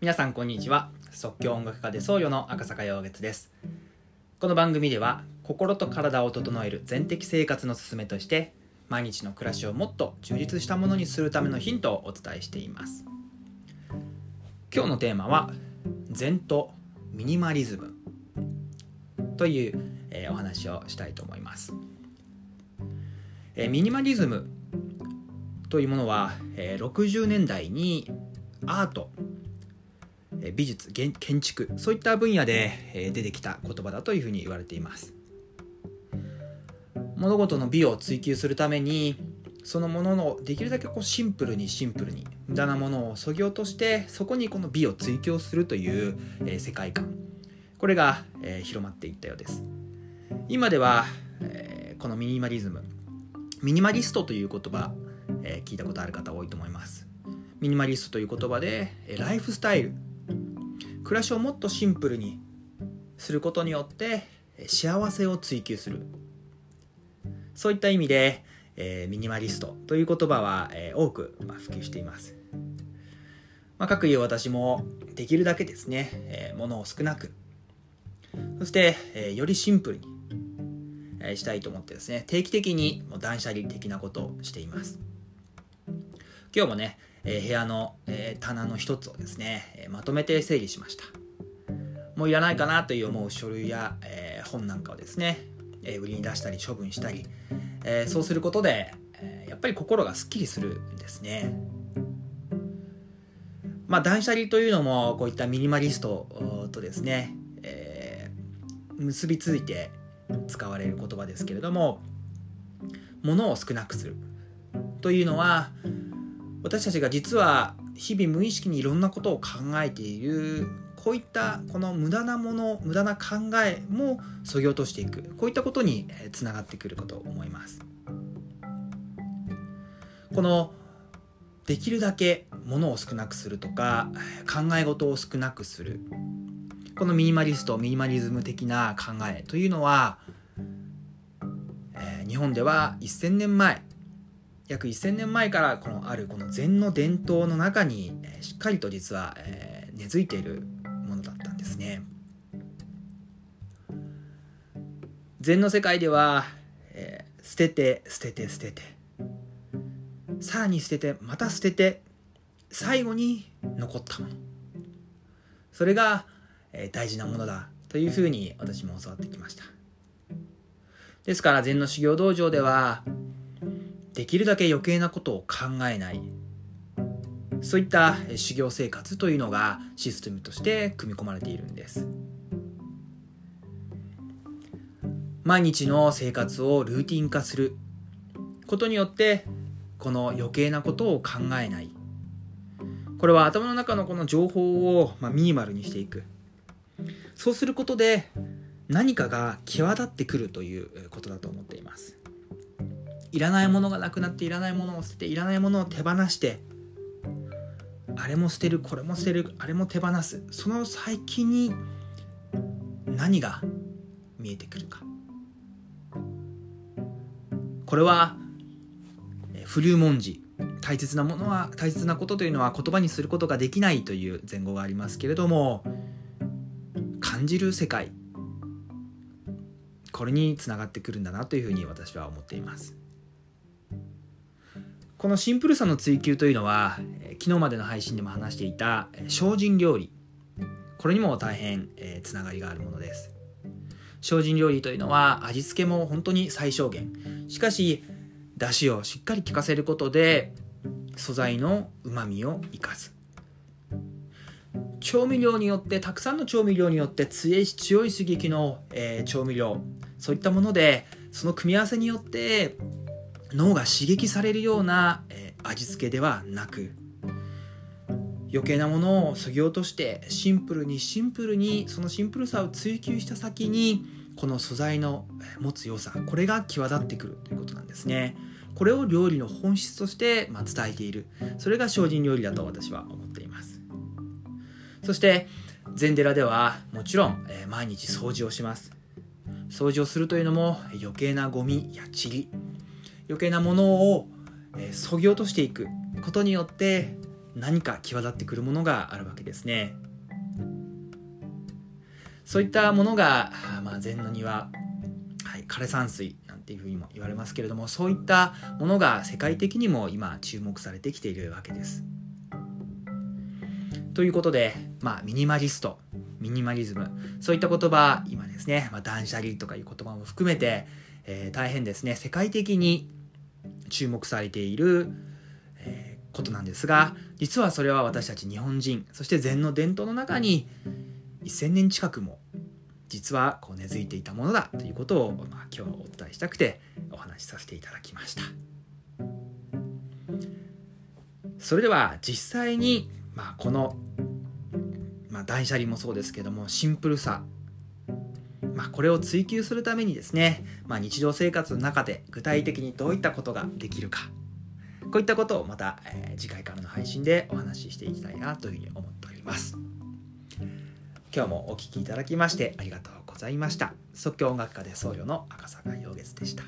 皆さんこんにちは。即興音楽家で僧侶の赤坂陽月です。この番組では心と体を整える全的生活の勧めとして毎日の暮らしをもっと充実したものにするためのヒントをお伝えしています。今日のテーマは禅とミニマリズム。という、えー、お話をしたいと思います、えー、ミニマリズムというものは、えー、60年代にアート美術建築そういった分野で出てきた言葉だというふうに言われています。物事の美を追求するためにそのもののできるだけこうシンプルにシンプルに無駄なものをそぎ落としてそこにこの美を追求するという、え世界観。これが、え広まっていったようです。今では、えこのミニマリズムミニマリストという言葉、え聞いたことある方多いと思います。ミニマリストという言葉でライフスタイル暮らしをもっとシンプルにすることによって幸せを追求する。そういった意味で、えー、ミニマリストという言葉は、えー、多く、まあ、普及しています、まあ、各言う私もできるだけですね、えー、物を少なく。そして、え、よりシンプルに、え、したいと思ってですね定期的にもう断捨離的なことをしています。今日もねえ、部屋の、え、棚の一つをですね、え、まとめて整理しました。もういらないかなという思う書類や、え本なんかをですね、え売りに出したり処分したり、えそうすることで、えやっぱり心がすっきりするんですね。まあ断捨離というのもこういったミニマリストとですね、え結びついて使われる言葉ですけれども物を少なくするというのは私たちが実は日々無意識にいろんなことを考えているこういったこの無駄なもの無駄な考えもそぎ落としていく。こういったことにつながってくるかと思います。このできるだけものを少なくするとか考え事を少なくする。このミニマリストミニマリズム的な考えというのは、え、日本では1000年前約1000年前からこのあるこの禅の伝統の中に、しっかりと実は、え根付いているものだったんですね。禅の世界では、えー、捨てて捨てて捨ててさらに捨ててまた捨てて最後に残ったものそれが、えー、大事なものだというふうに私も教わってきましたですから禅の修行道場ではできるだけ余計なことを考えない。そういった修行生活というのがシステムとして組み込まれているんです。毎日の生活をルーティン化する。ことによってこの余計なことを考えない。これは頭の中のこの情報をまミニマルにしていく。そうすることで何かが際立ってくるということだと思っています。いらないものがなくなっていらないものを捨てていらないものを手放してあれも捨てるこれも捨てるあれも手放す。その先に何が見えてくるか。これは不流文字。大切なものは大切なことというのは言葉にすることができないという前後がありますけれども感じる世界。これにつながってくるんだなというふうに私は思っています。このシンプルさの追求というのは昨日までの配信でも話していた精進料理。これにも大変、つながりがあるものです。精進料理というのは味付けも本当に最小限。しかし出汁をしっかり効かせることで素材のうまみを生かす。調味料によってたくさんの調味料によって強い強い刺激の、えー、調味料。そういったものでその組み合わせによって脳が刺激されるような、えー、味付けではなく余計なものをそぎ落としてシンプルにシンプルにそのシンプルさを追求した先にこの素材の持つ良さこれが際立ってくるということなんですね。これを料理の本質として、まあ、伝えている。それが精進料理だと私は思っています。そして禅寺ではもちろん、えー、毎日掃除をします。掃除をするというのも余計なゴミや塵余計なものをそぎ落としていくことによって何か際立ってくるものがあるわけですね。そういったものが、まあ、禅の庭、はい、枯山水なんていうふうにも言われますけれどもそういったものが世界的にも今注目されてきているわけです。ということで、まあ、ミニマリストミニマリズムそういった言葉今ですね、まあ、断捨離とかいう言葉も含めて、えー、大変ですね。世界的に注目されている、えー、ことなんですが実はそれは私たち日本人そして禅の伝統の中に1000年近くも実はこう根付いていたものだということを、まあ、今日はお伝えしたくてお話しさせていただきました。それでは実際に、まあ、このまあ、断捨離もそうですけどもシンプルさ、まあ、これを追求するためにですね、まあ、日常生活の中で具体的にどういったことができるか。こういったことをまた、えー、次回からの配信でお話ししていきたいなというふうに思っております。今日もお聴きいただきましてありがとうございました。即興音楽家で僧侶の赤坂陽月でした。